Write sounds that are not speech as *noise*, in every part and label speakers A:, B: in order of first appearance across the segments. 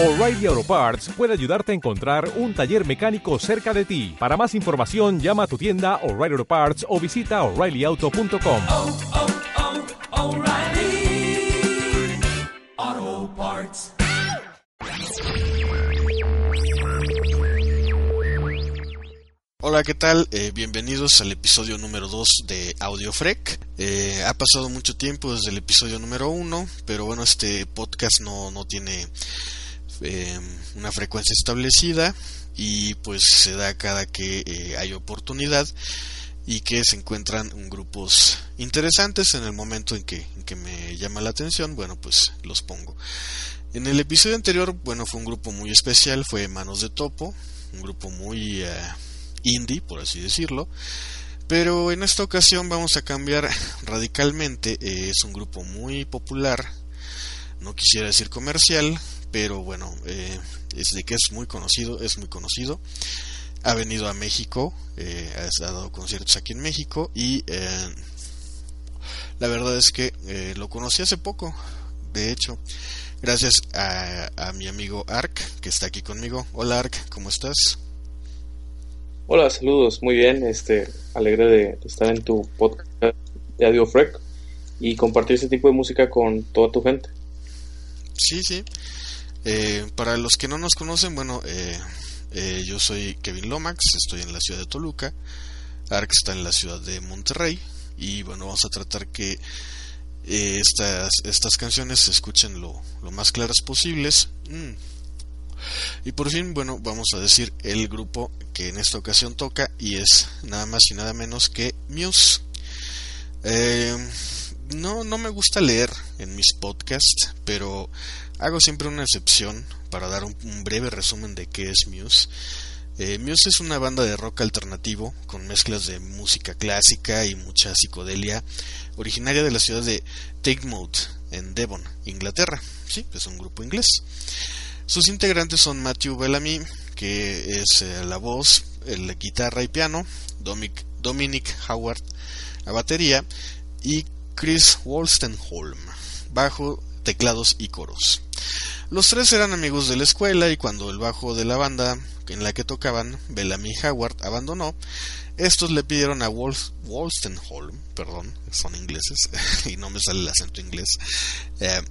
A: O'Reilly Auto Parts puede ayudarte a encontrar un taller mecánico cerca de ti. Para más información, llama a tu tienda O'Reilly Auto Parts o visita oreillyauto.com.
B: oh, oh, O'Reilly Auto Parts.
C: Hola, ¿qué tal? Eh, bienvenidos al episodio número 2 de Audio Freak. Eh, ha pasado mucho tiempo desde el episodio número 1, pero bueno, este podcast no, no tiene eh, una frecuencia establecida y pues se da cada que eh, hay oportunidad y que se encuentran grupos interesantes en el momento en que, que me llama la atención, bueno, pues los pongo. En el episodio anterior, bueno, fue un grupo muy especial, fue Manos de Topo, un grupo muy eh, indie, por así decirlo. Pero en esta ocasión vamos a cambiar radicalmente. Eh, es un grupo muy popular, no quisiera decir comercial, pero bueno, eh, es de que es muy conocido, es muy conocido. Ha venido a México, eh, ha dado conciertos aquí en México y eh, la verdad es que eh, lo conocí hace poco, de hecho, gracias a, a mi amigo Ark, que está aquí conmigo. Hola Ark, ¿cómo estás?
D: Hola, saludos, muy bien, este, alegre de estar en tu podcast de Audio Freak y compartir ese tipo de música con toda tu gente.
C: Sí, sí. Eh, para los que no nos conocen, bueno, eh, eh, yo soy Kevin Lomax, estoy en la ciudad de Toluca, Ark está en la ciudad de Monterrey y bueno, vamos a tratar que estas, estas canciones se escuchen lo, lo más claras posibles. Mm. Y por fin, bueno, vamos a decir el grupo que en esta ocasión toca y es nada más y nada menos que Muse. No, no me gusta leer en mis podcasts, pero hago siempre una excepción para dar un, breve resumen de qué es Muse. Eh, Muse es una banda de rock alternativo con mezclas de música clásica y mucha psicodelia, originaria de la ciudad de Teignmouth, en Devon, Inglaterra. Sí, es un grupo inglés. Sus integrantes son Matthew Bellamy, que es eh, la voz, la guitarra y piano, Dominic, Dominic Howard, la batería, y Chris Wolstenholm, bajo, teclados y coros. Los tres eran amigos de la escuela y cuando el bajo de la banda en la que tocaban, Bellamy Howard, abandonó, estos le pidieron a Wolf, Wolstenholm, perdón, son ingleses *laughs* y no me sale el acento inglés, eh,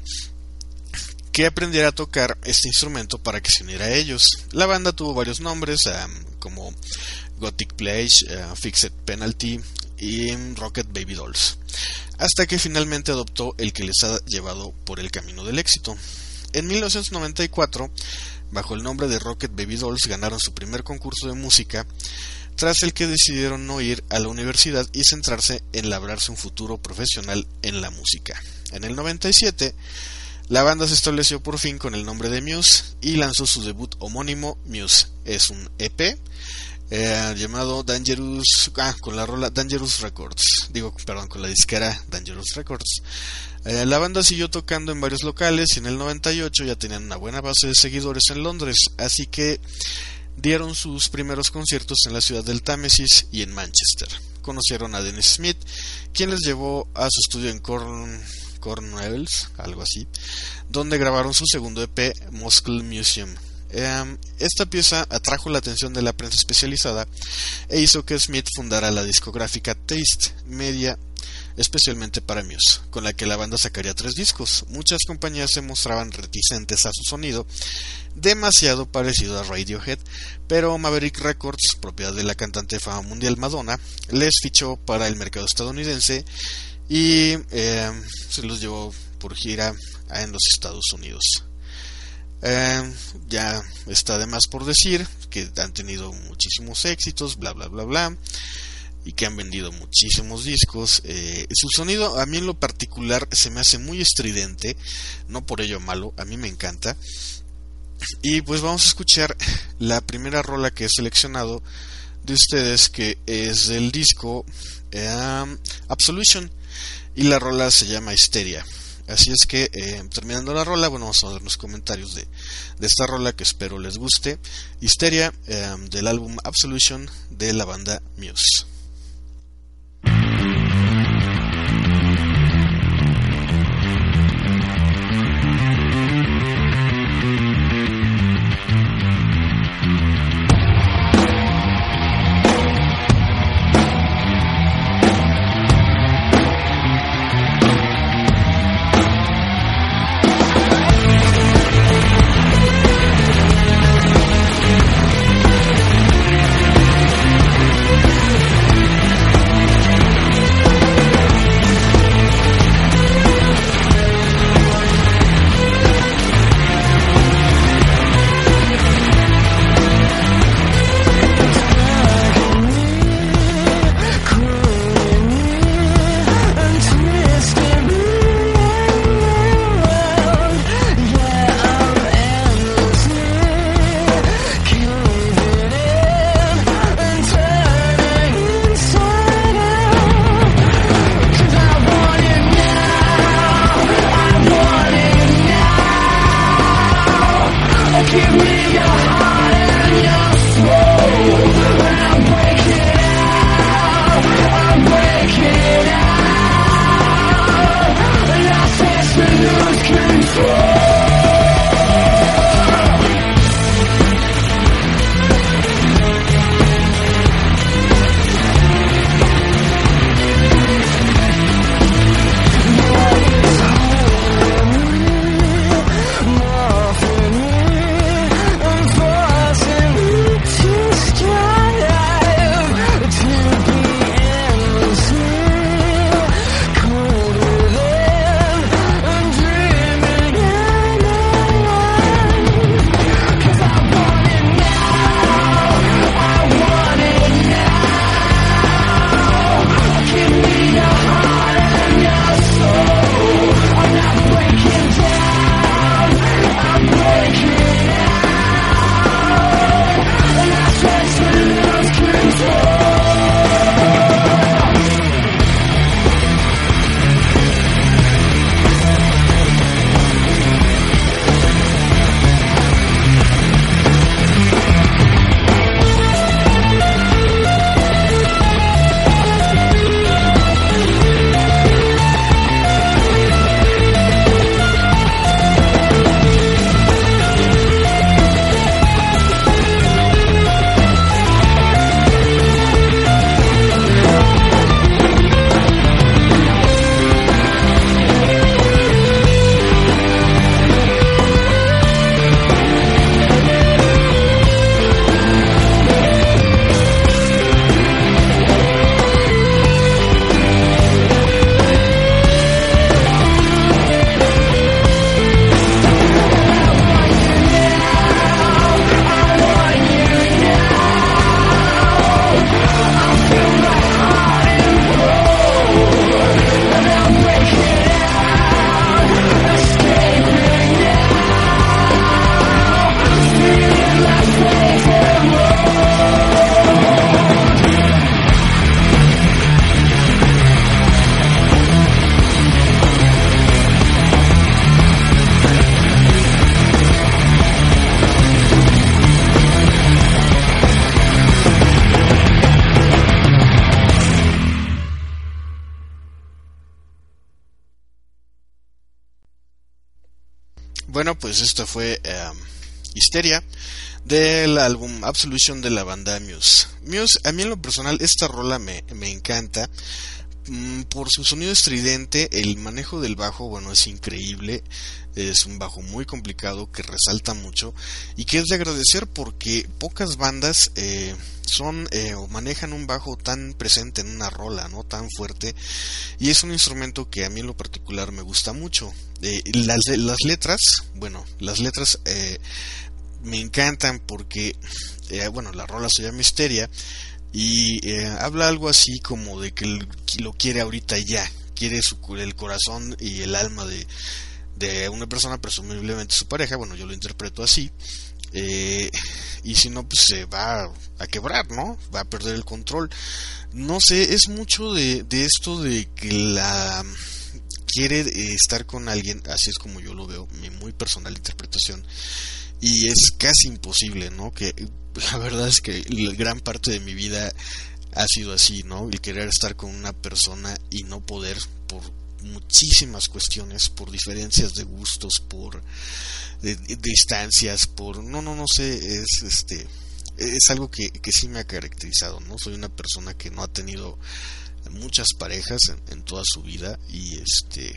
C: que aprendiera a tocar este instrumento para que se uniera a ellos. La banda tuvo varios nombres, um, como Gothic Place, uh, Fixed Penalty y Rocket Baby Dolls, hasta que finalmente adoptó el que les ha llevado por el camino del éxito. En 1994, bajo el nombre de Rocket Baby Dolls, ganaron su primer concurso de música, tras el que decidieron no ir a la universidad y centrarse en labrarse un futuro profesional en la música. En el 97, la banda se estableció por fin con el nombre de Muse y lanzó su debut homónimo Muse. Es un EP eh, llamado Dangerous, ah, con la rola Dangerous Records, digo, perdón, con la disquera Dangerous Records. Eh, la banda siguió tocando en varios locales y en el 98 ya tenían una buena base de seguidores en Londres, así que dieron sus primeros conciertos en la ciudad del Támesis y en Manchester. Conocieron a Dennis Smith, quien les llevó a su estudio en Corn Cornwalls, algo así, donde grabaron su segundo EP, Muscle Museum. Eh, esta pieza atrajo la atención de la prensa especializada e hizo que Smith fundara la discográfica Taste Media especialmente para Muse, con la que la banda sacaría tres discos. Muchas compañías se mostraban reticentes a su sonido, demasiado parecido a Radiohead, pero Maverick Records, propiedad de la cantante de fama mundial Madonna, les fichó para el mercado estadounidense y eh, se los llevó por gira en los Estados Unidos. Eh, ya está de más por decir que han tenido muchísimos éxitos, bla bla bla bla, y que han vendido muchísimos discos. Eh, su sonido a mí en lo particular se me hace muy estridente, no por ello malo, a mí me encanta. Y pues vamos a escuchar la primera rola que he seleccionado de ustedes, que es del disco eh, Absolution y la rola se llama Histeria. Así es que eh, terminando la rola, bueno, vamos a ver los comentarios de, esta rola que espero les guste. Histeria eh, del álbum Absolution de la banda Muse. Bueno, pues esto fue eh, Histeria del álbum Absolution de la banda Muse. Muse, a mí en lo personal, esta rola me, me encanta por su sonido estridente, el manejo del bajo, bueno, es increíble, es un bajo muy complicado que resalta mucho y que es de agradecer porque pocas bandas eh, son eh, o manejan un bajo tan presente en una rola, no tan fuerte y es un instrumento que a mí en lo particular me gusta mucho. Eh, las, las letras, bueno, las letras eh, me encantan porque, bueno, la rola se llama Misteria y eh, habla algo así como de que lo quiere ahorita ya, quiere su, el corazón y el alma de, de una persona, presumiblemente su pareja, bueno, yo lo interpreto así, eh, y si no, pues se va a quebrar, ¿no? Va a perder el control. No sé, es mucho de, de esto de que la quiere eh, estar con alguien, así es como yo lo veo, mi muy personal interpretación, y es casi imposible, ¿no? Que la verdad es que gran parte de mi vida ha sido así, ¿no? El querer estar con una persona y no poder por muchísimas cuestiones, por diferencias de gustos, por de distancias, por no, no, no sé, es este es algo que, que sí me ha caracterizado, ¿no? Soy una persona que no ha tenido muchas parejas en, en, toda su vida y este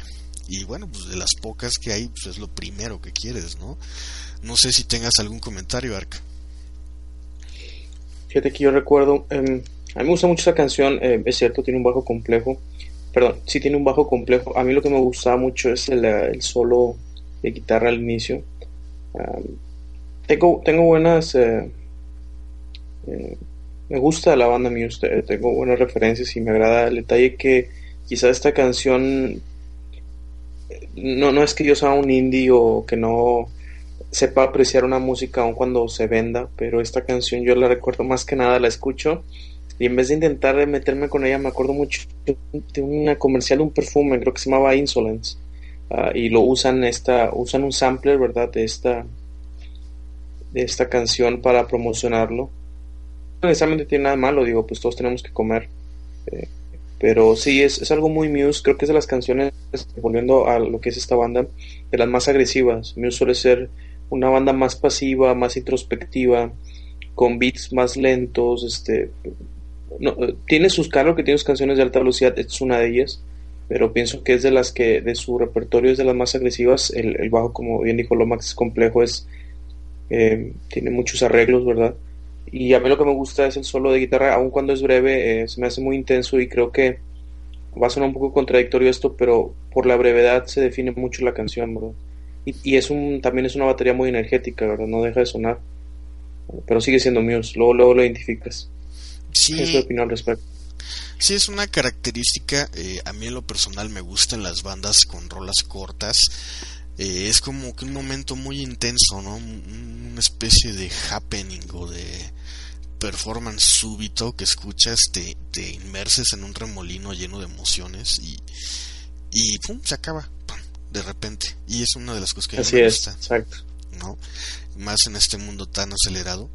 C: y bueno pues de las pocas que hay pues es lo primero que quieres no no sé si tengas algún comentario Ark
D: fíjate que yo recuerdo eh, a mí me gusta mucho esa canción eh, es cierto tiene un bajo complejo perdón sí tiene un bajo complejo a mí lo que me gustaba mucho es el, el solo de guitarra al inicio um, tengo tengo buenas eh, eh me gusta la banda Muse, tengo buenas referencias y me agrada el detalle que quizá esta canción no, no es que yo sea un indie o que no sepa apreciar una música aun cuando se venda, pero esta canción yo la recuerdo más que nada, la escucho y en vez de intentar meterme con ella me acuerdo mucho de una comercial de un perfume, creo que se llamaba Insolence uh, y lo usan esta, usan un sampler, ¿verdad? De esta de esta canción para promocionarlo. No necesariamente tiene nada malo, digo, pues todos tenemos que comer. Eh, pero sí, es, es, algo muy Muse. Creo que es de las canciones, volviendo a lo que es esta banda, de las más agresivas. Muse suele ser una banda más pasiva, más introspectiva, con beats más lentos. Este, no, tiene sus, claro que tiene sus canciones de alta velocidad, es una de ellas. Pero pienso que es de las que, de su repertorio, es de las más agresivas. El, el bajo, como bien dijo Lomax, es complejo, es eh, tiene muchos arreglos, ¿verdad? Y a mí lo que me gusta es el solo de guitarra, aun cuando es breve, eh, se me hace muy intenso y creo que va a sonar un poco contradictorio esto, pero por la brevedad se define mucho la canción, ¿verdad? Y, y es un, también es una batería muy energética, ¿verdad? No deja de sonar, pero sigue siendo Muse, luego, luego lo identificas.
C: Sí.
D: Es mi opinión al respecto.
C: Sí, es una característica, eh, a mí en lo personal me gustan las bandas con rolas cortas, eh, es como que un momento muy intenso, ¿no? Una especie de happening o de performance súbito que escuchas, te, te inmerses en un remolino lleno de emociones y, y pum, se acaba, pum, de repente. Y es una de las cosas que
D: Así
C: me
D: es,
C: gusta,
D: exacto.
C: ¿no? Más en este mundo tan acelerado.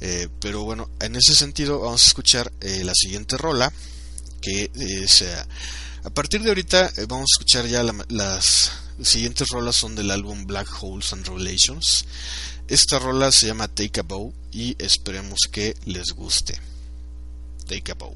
C: Eh, pero bueno, en ese sentido vamos a escuchar eh, la siguiente rola, que es... Eh, a partir de ahorita eh, vamos a escuchar ya la, las siguientes rolas son del álbum Black Holes and Revelations. Esta rola se llama Take a Bow y esperemos que les guste. Take a Bow.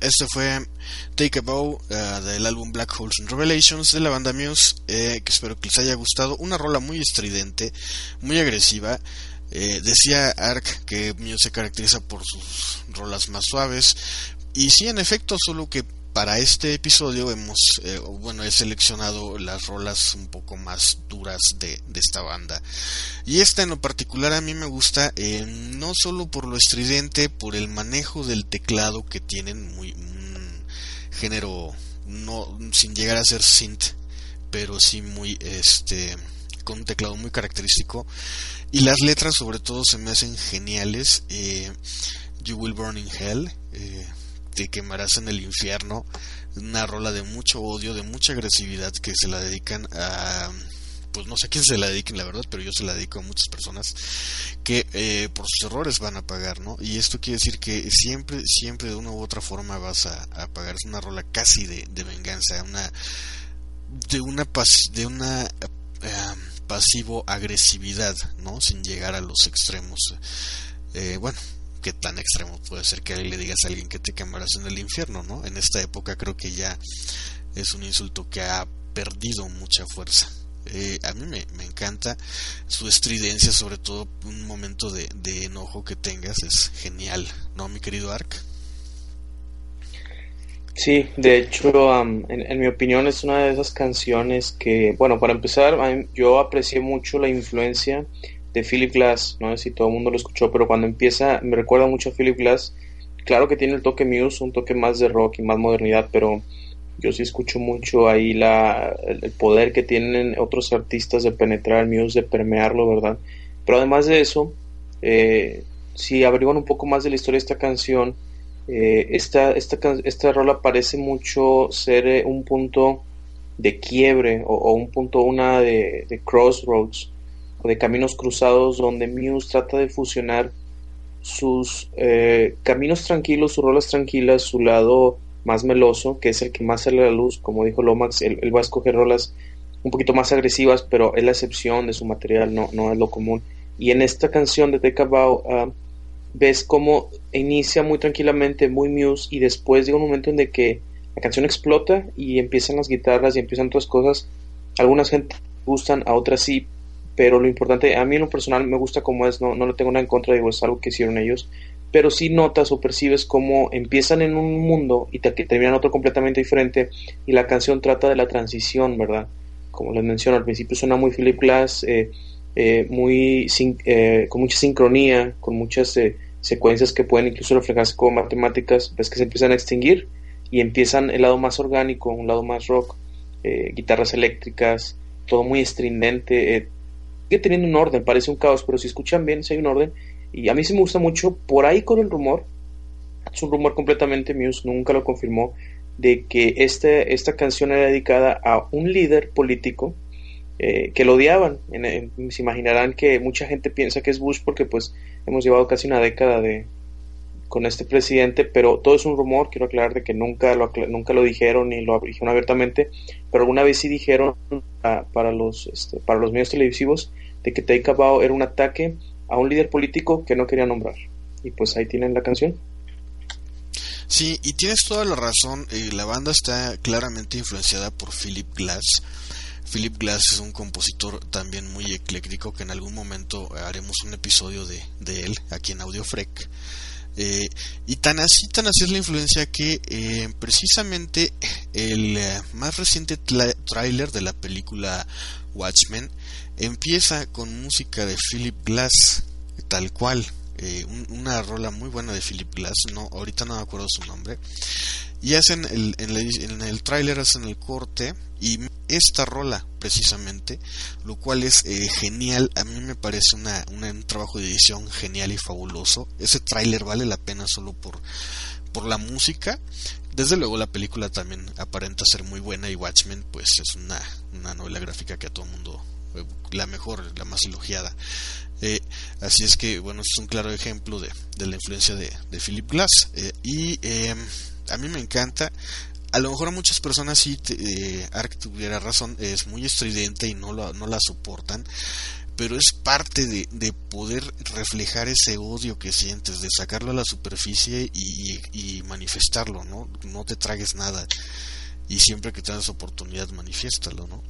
C: Este fue Take a Bow uh, del álbum Black Holes and Revelations de la banda Muse, eh, que espero que les haya gustado. Una rola muy estridente, muy agresiva. Eh, decía Ark que Muse se caracteriza por sus rolas más suaves. Y sí, en efecto, solo que para este episodio hemos, eh, bueno, he seleccionado las rolas un poco más duras de, esta banda. Y esta en lo particular a mí me gusta eh, no solo por lo estridente, por el manejo del teclado que tienen, muy un género no sin llegar a ser synth, pero sí muy este con un teclado muy característico y las letras sobre todo se me hacen geniales. Eh, you Will Burn in Hell. Te quemarás en el infierno, una rola de mucho odio, de mucha agresividad que se la dedican a pues no sé a quién se la dediquen la verdad, pero yo se la dedico a muchas personas que eh, por sus errores van a pagar, ¿no? Y esto quiere decir que siempre, siempre de una u otra forma vas a, a pagar. Es una rola casi de, venganza, una de una pas, de una uh, pasivo agresividad, ¿no? Sin llegar a los extremos. Eh, bueno, qué tan extremo puede ser que le digas a alguien que te quemarás en el infierno, ¿no? En esta época creo que ya es un insulto que ha perdido mucha fuerza. Eh, a mí me, encanta su estridencia, sobre todo un momento de, enojo que tengas, es genial, ¿no, mi querido Ark?
D: Sí, de hecho, en, en, mi opinión es una de esas canciones que, bueno, para empezar, yo aprecié mucho la influencia de Philip Glass, no sé si todo el mundo lo escuchó, pero cuando empieza me recuerda mucho a Philip Glass. Claro que tiene el toque Muse, un toque más de rock y más modernidad, pero yo sí escucho mucho ahí la, el poder que tienen otros artistas de penetrar Muse, de permearlo, ¿verdad? Pero además de eso, eh, si averiguan un poco más de la historia de esta canción, eh, esta, esta, esta rola parece mucho ser eh, un punto de quiebre o, o un punto, una de, de crossroads de caminos cruzados donde Muse trata de fusionar sus eh, caminos tranquilos, sus rolas tranquilas, su lado más meloso, que es el que más sale a la luz, como dijo Lomax, él, va a escoger rolas un poquito más agresivas, pero es la excepción de su material, no, no es lo común. Y en esta canción de Take uh, ves cómo inicia muy tranquilamente, muy Muse, y después llega un momento en que la canción explota y empiezan las guitarras y empiezan otras cosas. Algunas gente gustan, a otras sí, pero lo importante, a mí en lo personal me gusta como es, no, no le tengo nada en contra, digo, es algo que hicieron ellos, pero sí notas o percibes cómo empiezan en un mundo y te, terminan otro completamente diferente y la canción trata de la transición, ¿verdad? Como les menciono, al principio suena muy Philip Glass, eh, eh, muy eh, con mucha sincronía, con muchas eh, secuencias que pueden incluso reflejarse como matemáticas, ves que se empiezan a extinguir y empiezan el lado más orgánico, un lado más rock, eh, guitarras eléctricas, todo muy estridente, sigue teniendo un orden, parece un caos, pero si escuchan bien, si hay un orden, y a mí sí me gusta mucho, por ahí con el rumor, es un rumor completamente Muse, nunca lo confirmó, de que este, esta canción era dedicada a un líder político eh, que lo odiaban. En, en, se imaginarán que mucha gente piensa que es Bush porque pues hemos llevado casi una década de con este presidente, pero todo es un rumor, quiero aclarar de que nunca lo, nunca lo dijeron ni lo dijeron abiertamente, pero alguna vez sí dijeron uh, para, los, este, para los medios televisivos de que Take a Bow era un ataque a un líder político que no quería nombrar. Y pues ahí tienen la canción.
C: Sí, y tienes toda la razón, la banda está claramente influenciada por Philip Glass. Philip Glass es un compositor también muy ecléctico que en algún momento haremos un episodio de, de él aquí en Audio Freak. Eh, y tan así, tan así es la influencia que eh, precisamente el eh, más reciente tráiler de la película Watchmen empieza con música de Philip Glass, tal cual, eh, un, una rola muy buena de Philip Glass, no, ahorita no me acuerdo su nombre, y hacen el, en, el, en tráiler hacen el corte y esta rola precisamente, lo cual es eh, genial, a mí me parece una, una, un trabajo de edición genial y fabuloso, ese tráiler vale la pena solo por, por la música, desde luego la película también aparenta ser muy buena y Watchmen pues es una, una novela gráfica que a todo el mundo eh, la mejor, la más elogiada. Eh, así es que, bueno, es un claro ejemplo de, de la influencia de, de Philip Glass. Eh, y eh, a mí me encanta. A lo mejor a muchas personas sí, te, Ark tuviera razón, es muy estridente y no, lo, no la soportan.
E: pero es parte de, de poder reflejar ese odio que sientes, de sacarlo a la superficie y, y manifestarlo, ¿no? No te tragues nada y siempre que tengas oportunidad manifiéstalo, ¿no?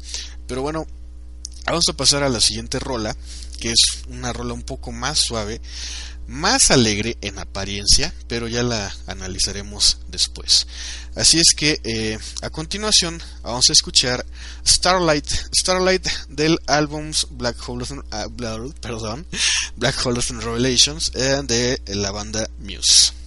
E: Pero bueno, vamos a pasar a la siguiente rola, que es una rola un poco más suave, más alegre en apariencia, pero ya la analizaremos después. Así es que eh, a continuación vamos a escuchar Starlight, Starlight del álbum Black Hole, uh, perdón, Black Hole Revelations eh, de la banda Muse.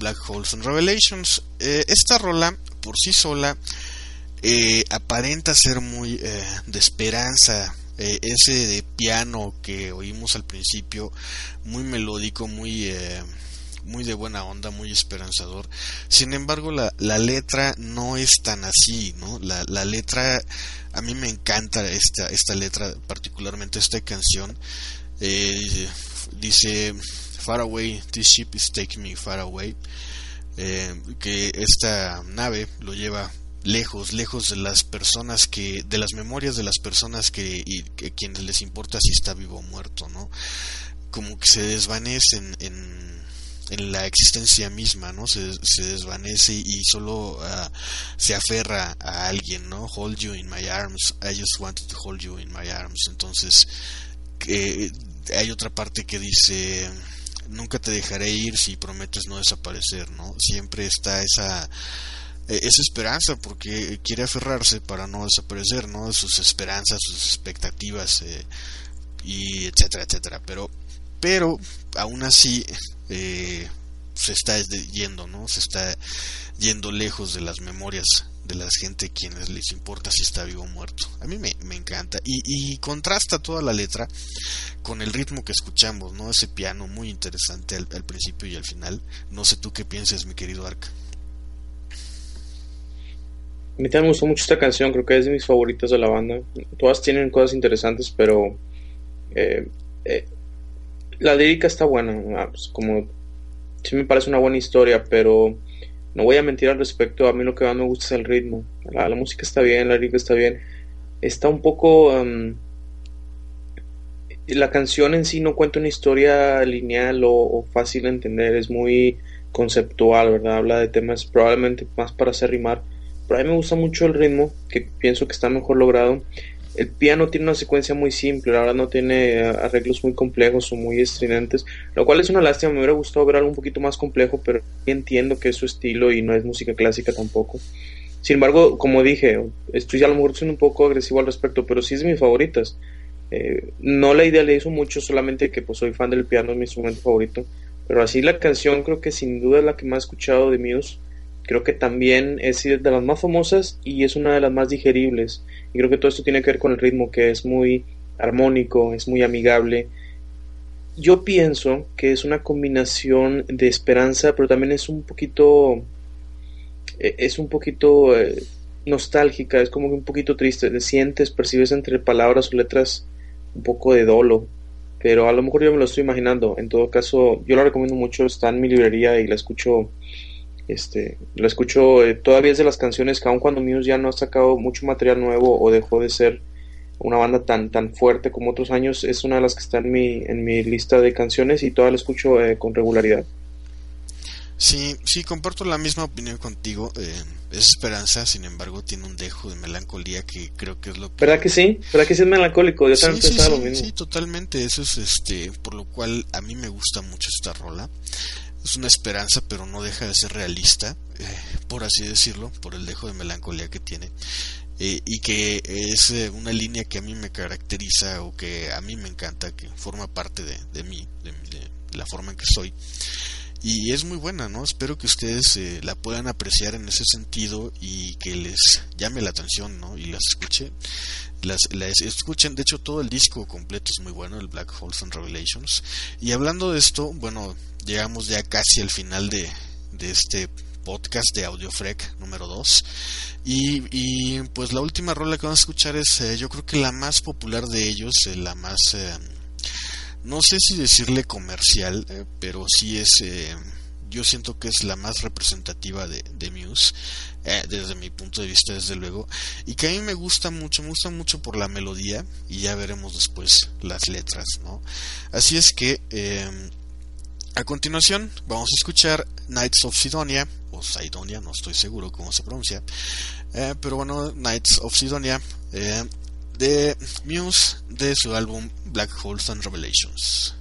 E: Black Holes and Revelations. Eh, esta rola por sí sola eh, aparenta ser muy eh, de esperanza. ese de piano que oímos al principio, muy melódico, muy
C: muy de buena onda, muy esperanzador. Sin embargo, la, la letra no es tan así, ¿no? La, la letra, a mí me encanta esta, esta letra, particularmente esta canción. Eh, dice, Far away, this ship is taking me far away. Eh, que esta nave lo lleva lejos, lejos de las personas que, de las memorias de las personas que, y quienes les importa si está vivo o muerto, ¿no? Como que se desvanecen en, en la existencia misma, ¿no? Se, se desvanece y solo uh, se aferra a alguien, ¿no? Hold you in my arms, I just wanted to hold you in my arms. Entonces, eh, hay otra parte que dice, nunca te dejaré ir si prometes no desaparecer, ¿no? Siempre está esa esa esperanza porque quiere aferrarse para no desaparecer, ¿no? Sus esperanzas, sus expectativas eh, y etcétera, etcétera. Pero, pero aún así eh, se está yendo, ¿no? Se está yendo lejos de las memorias de la gente quienes les importa si está vivo o muerto. A mí me, me encanta y, y, contrasta toda la letra con el ritmo que escuchamos, ¿no? Ese piano muy interesante al, principio y al final. No sé tú qué piensas, mi querido Arca.
D: A mí también me gustó mucho esta canción, creo que es de mis favoritas de la banda. Todas tienen cosas interesantes, pero eh, eh, la lírica está buena. Ah, pues como sí me parece una buena historia, pero no voy a mentir al respecto. A mí lo que más me gusta es el ritmo. La, música está bien, la lírica está bien. Está un poco. Um, la canción en sí no cuenta una historia lineal o, o fácil de entender, es muy conceptual, ¿verdad? Habla de temas probablemente más para hacer rimar pero a mí me gusta mucho el ritmo, que pienso que está mejor logrado. El piano tiene una secuencia muy simple, la verdad no tiene arreglos muy complejos o muy estridentes, lo cual es una lástima, me hubiera gustado ver algo un poquito más complejo, pero entiendo que es su estilo y no es música clásica tampoco. Sin embargo, como dije, estoy a lo mejor siendo un poco agresivo al respecto, pero sí es de mis favoritas. Eh, no la idealizo mucho, solamente que pues soy fan del piano, es mi instrumento favorito, pero así la canción creo que sin duda es la que más he escuchado de Muse creo que también es de las más famosas y es una de las más digeribles. Y creo que todo esto tiene que ver con el ritmo, que es muy armónico, es muy amigable. Yo pienso que es una combinación de esperanza, pero también es un poquito, e, es un poquito eh, nostálgica, es como que un poquito triste. Te sientes, percibes entre palabras o letras un poco de dolo, pero a lo mejor yo me lo estoy imaginando. En todo caso, yo la recomiendo mucho, está en mi librería y la escucho este, lo escucho, eh, todavía es de las canciones que aun cuando Muse ya no ha sacado mucho material nuevo o dejó de ser una banda tan, tan fuerte como otros años, es una de las que está en mi, en mi lista de canciones y todavía la escucho eh, con regularidad.
C: Sí, sí, comparto la misma opinión contigo. Eh, es esperanza, sin embargo, tiene un dejo de melancolía que creo que es lo que.
D: ¿Verdad que sí? ¿Verdad que sí es melancólico? Yo también
C: sí,
D: pensaba
C: sí,
D: lo mismo.
C: sí, totalmente. Eso es este, por lo cual a mí me gusta mucho esta rola. Es una esperanza, pero no deja de ser realista, eh, por así decirlo, por el dejo de melancolía que tiene. Eh, y que es eh, una línea que a mí me caracteriza o que a mí me encanta, que forma parte de, de mí, de, la forma en que soy y es muy buena, ¿no? Espero que ustedes la puedan apreciar en ese sentido y que les llame la atención, ¿no? Y las escuche, las escuchen. De hecho, todo el disco completo es muy bueno, el Black Holes and Revelations. Y hablando de esto, bueno, llegamos ya casi al final de, de este podcast de Audiofrec número 2 y, y, pues la última rola que vamos a escuchar es eh, yo creo que la más popular de ellos, eh, la más eh, no sé si decirle comercial, pero sí es, yo siento que es la más representativa de, de Muse, desde mi punto de vista, desde luego, y que a mí me gusta mucho, me gusta mucho por la melodía, y ya veremos después las letras, ¿no? Así es que, a continuación, vamos a escuchar Knights of Sidonia, o Sidonia, no estoy seguro cómo se pronuncia, pero bueno, Knights of Sidonia, de Muse de su álbum Black Holes and Revelations.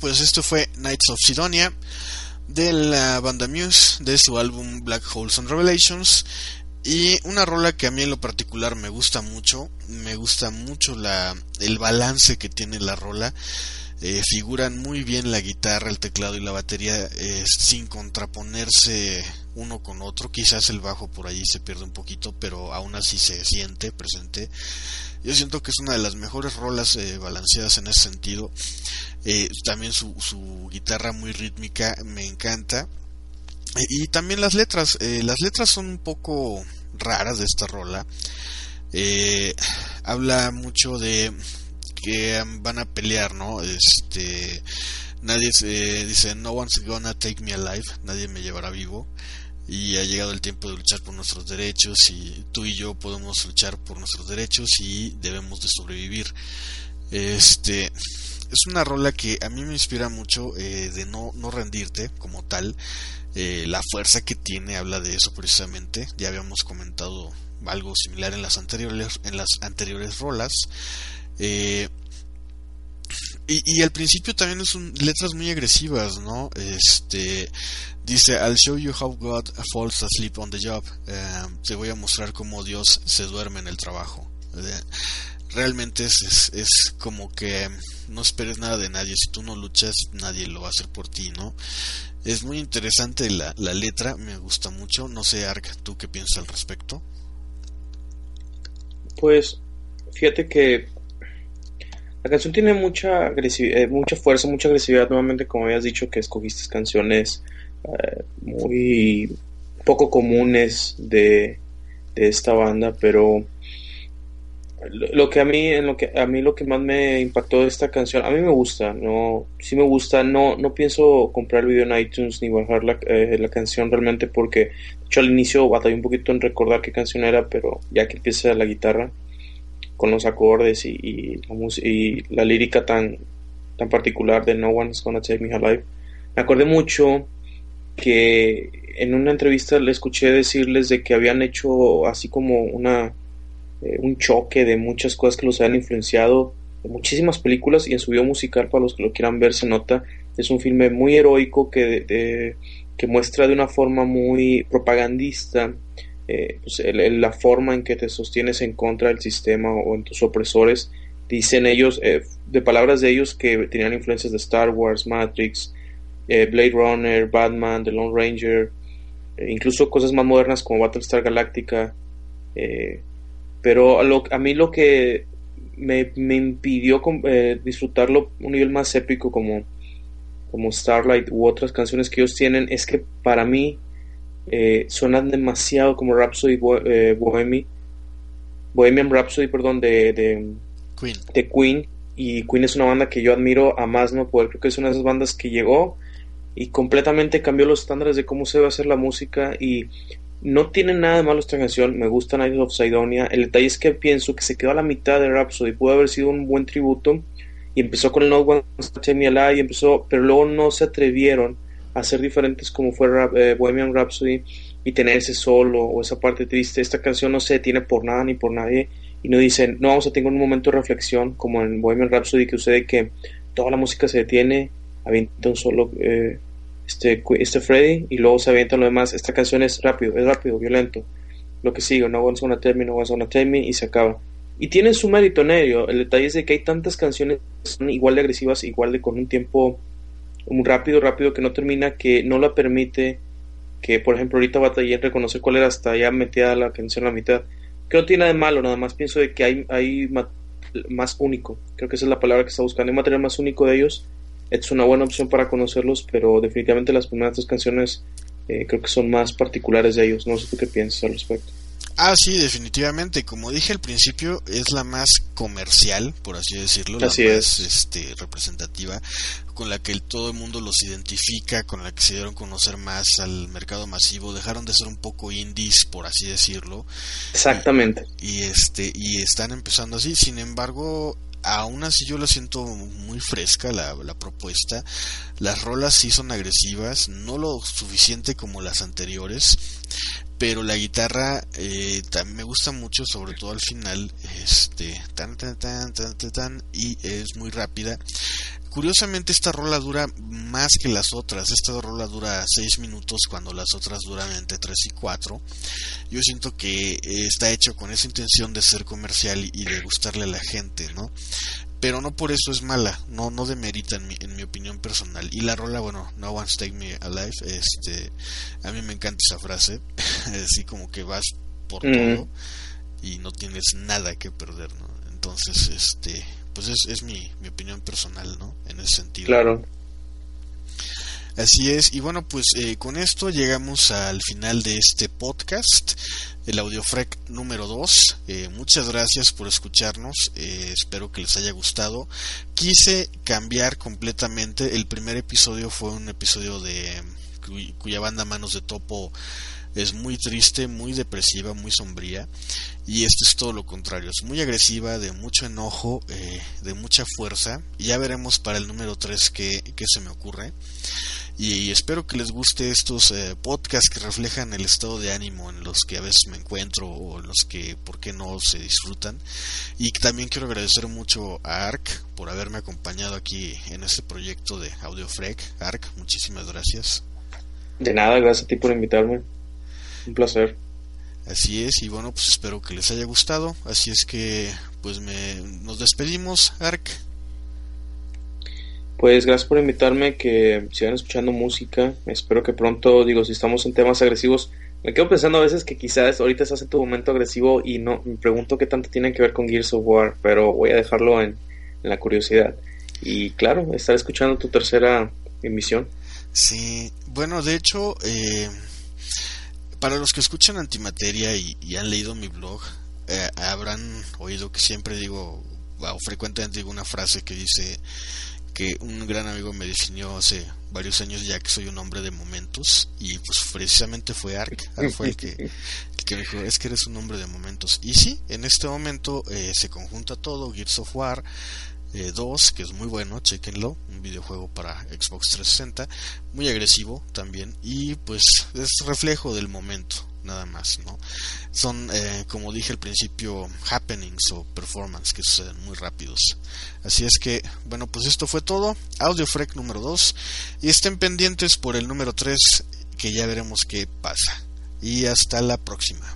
C: Pues esto fue Knights of Sidonia de la banda Muse de su álbum Black Holes and Revelations y una rola que a mí en lo particular me gusta mucho, me gusta mucho la, el balance que tiene la rola. Eh, figuran muy bien la guitarra, el teclado y la batería eh, sin contraponerse uno con otro. Quizás el bajo por allí se pierde un poquito, pero aún así se siente presente. Yo siento que es una de las mejores rolas eh, balanceadas en ese sentido. También su, su guitarra muy rítmica me encanta. Y también las letras. Las letras son un poco raras de esta rola. Habla mucho de que van a pelear, ¿no? Este, nadie dice, no one's gonna take me alive, nadie me llevará vivo. Y ha llegado el tiempo de luchar por nuestros derechos y tú y yo podemos luchar por nuestros derechos y debemos de sobrevivir. Este, es una rola que a mí me inspira mucho eh, de no, no rendirte como tal. Eh, la fuerza que tiene habla de eso precisamente. Ya habíamos comentado algo similar en las anteriores, en las anteriores rolas. Eh, y, y, al principio también son letras muy agresivas, ¿no? Este dice, I'll show you how God falls asleep on the job. te voy a mostrar cómo Dios se duerme en el trabajo. realmente es, es, es como que no esperes nada de nadie. Si tú no luchas, nadie lo va a hacer por ti, ¿no? Es muy interesante la, la letra, me gusta mucho. No sé, Ark, ¿tú qué piensas al respecto?
D: Pues, fíjate que la canción tiene mucha, eh, mucha fuerza, mucha agresividad. Nuevamente, como habías dicho, que escogiste canciones eh, muy poco comunes de, de esta banda, pero lo que a mí en lo que a mí lo que más me impactó de esta canción a mí me gusta no sí me gusta no no pienso comprar el video en iTunes ni bajar la, eh, la canción realmente porque de hecho al inicio batallé un poquito en recordar qué canción era pero ya que empieza la guitarra con los acordes y, y, la, y la lírica tan tan particular de No One's Gonna Take Me Alive. Me acordé mucho que en una entrevista le escuché decirles de que habían hecho así como una eh, un choque de muchas cosas que los habían influenciado de muchísimas películas y en su video musical para los que lo quieran ver se nota. Es un filme muy heroico que, que muestra de una forma muy propagandista eh, pues, la forma en que te sostienes en contra del sistema o en tus opresores dicen ellos eh, de palabras de ellos que tenían influencias de Star Wars Matrix eh, Blade Runner, Batman, The Lone Ranger, incluso cosas más modernas como Battlestar Galactica. Pero a, mí lo que me, impidió disfrutarlo un nivel más épico como, como Starlight u otras canciones que ellos tienen es que para mí suenan demasiado como Rhapsody Bohemian, Bohemian Rhapsody, perdón, de, de,
C: Queen.
D: de Queen. Y Queen es una banda que yo admiro a más no poder. Creo que es una de esas bandas que llegó y completamente cambió los estándares de cómo se debe hacer la música. Y no tiene nada de malo esta canción, me gusta Night of Sidonia, el detalle es que pienso que se quedó a la mitad de Rhapsody, pudo haber sido un buen tributo. Y empezó con el No One Take Me Alive y empezó, pero luego no se atrevieron a ser diferentes como fue eh, Bohemian Rhapsody y tener ese solo o esa parte triste, esta canción no se detiene por nada ni por nadie y no dicen, no vamos a tener un momento de reflexión como en Bohemian Rhapsody que sucede que toda la música se detiene, avienta un solo eh, este, este Freddy y luego se avientan lo demás. Esta canción es rápido, es rápido, violento. Lo que sigue, no gonna tell me, no gonna tell me y se acaba. Y tiene su mérito en ello. El detalle es de que hay tantas canciones son igual de agresivas, igual de con un tiempo muy rápido, rápido que no termina, que no la permite que, por ejemplo, ahorita batallé en reconocer cuál era hasta ya metida la canción la mitad. Que no tiene nada de malo, nada más pienso de que hay, hay más único. Creo que esa es la palabra que está buscando. Hay material más único de ellos es una buena opción para conocerlos, pero definitivamente las primeras dos canciones eh, creo que son más particulares de ellos. No sé tú qué piensas al respecto.
C: Ah, sí, definitivamente. Como dije al principio, es la más comercial, por así decirlo, la más Este, representativa, con la que todo el mundo los identifica, con la que se dieron a conocer más al mercado masivo. Dejaron de ser un poco indies, por así decirlo.
D: Exactamente.
C: y este y están empezando así. Sin embargo, aún así yo la siento muy fresca la, la, propuesta. Las rolas sí son agresivas, no lo suficiente como las anteriores, pero la guitarra eh, me gusta mucho, sobre todo al final, este, tan, tan, tan, tan, tan, y es muy rápida. Curiosamente esta rola dura más que las otras. Esta rola dura 6 minutos cuando las otras duran entre 3 y 4. Yo siento que eh, está hecho con esa intención de ser comercial y de gustarle a la gente, ¿no? Pero no por eso es mala, no no demerita en mi, en mi opinión personal. Y la rola, bueno, No One's Take Me Alive, este, a mí me encanta esa frase, *laughs* así como que vas por todo y no tienes nada que perder, ¿no? Entonces, este, pues es, es mi, mi opinión personal, ¿no? En ese sentido.
D: Claro.
C: Así es, y bueno, pues eh, con esto llegamos al final de este podcast, el Audiofrec número 2. Eh, muchas gracias por escucharnos, eh, espero que les haya gustado. Quise cambiar completamente, el primer episodio fue un episodio de cuya banda Manos de Topo es muy triste, muy depresiva, muy sombría. Y este es todo lo contrario, es muy agresiva, de mucho enojo, eh, de mucha fuerza. Ya veremos para el número 3 qué, se me ocurre. Y, espero que les guste estos eh, podcasts que reflejan el estado de ánimo en los que a veces me encuentro o en los que, ¿por qué no?, se disfrutan. Y también quiero agradecer mucho a ARC por haberme acompañado aquí en este proyecto de AudioFrec. ARC, muchísimas gracias.
D: De nada, gracias a ti por invitarme. Un placer.
C: Así es, y bueno, pues espero que les haya gustado. Así es que, pues me, nos despedimos, Ark.
D: Pues gracias por invitarme, que sigan escuchando música. Espero que pronto, digo, si estamos en temas agresivos, me quedo pensando a veces que quizás ahorita estás en tu momento agresivo y no me pregunto qué tanto tiene que ver con Gears of War, pero voy a dejarlo en, en la curiosidad. Y claro, estar escuchando tu tercera emisión.
C: Sí, bueno, de hecho, eh, para los que escuchan Antimateria y, han leído mi blog, eh, habrán oído que siempre digo, o frecuentemente digo una frase que dice que un gran amigo me definió hace varios años ya que soy un hombre de momentos y pues precisamente fue Ark, *laughs* fue el que, me dijo es que eres un hombre de momentos y sí, en este momento eh, se conjunta todo, Gears of War, 2, que es muy bueno, chequenlo, un videojuego para Xbox 360, muy agresivo también y pues es reflejo del momento, nada más, ¿no? Son, eh, como dije al principio, happenings o performance que suceden muy rápidos. Así es que, bueno, pues esto fue todo. Audio Freak número 2 y estén pendientes por el número 3 que ya veremos qué pasa. Y hasta la próxima.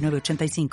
F: 85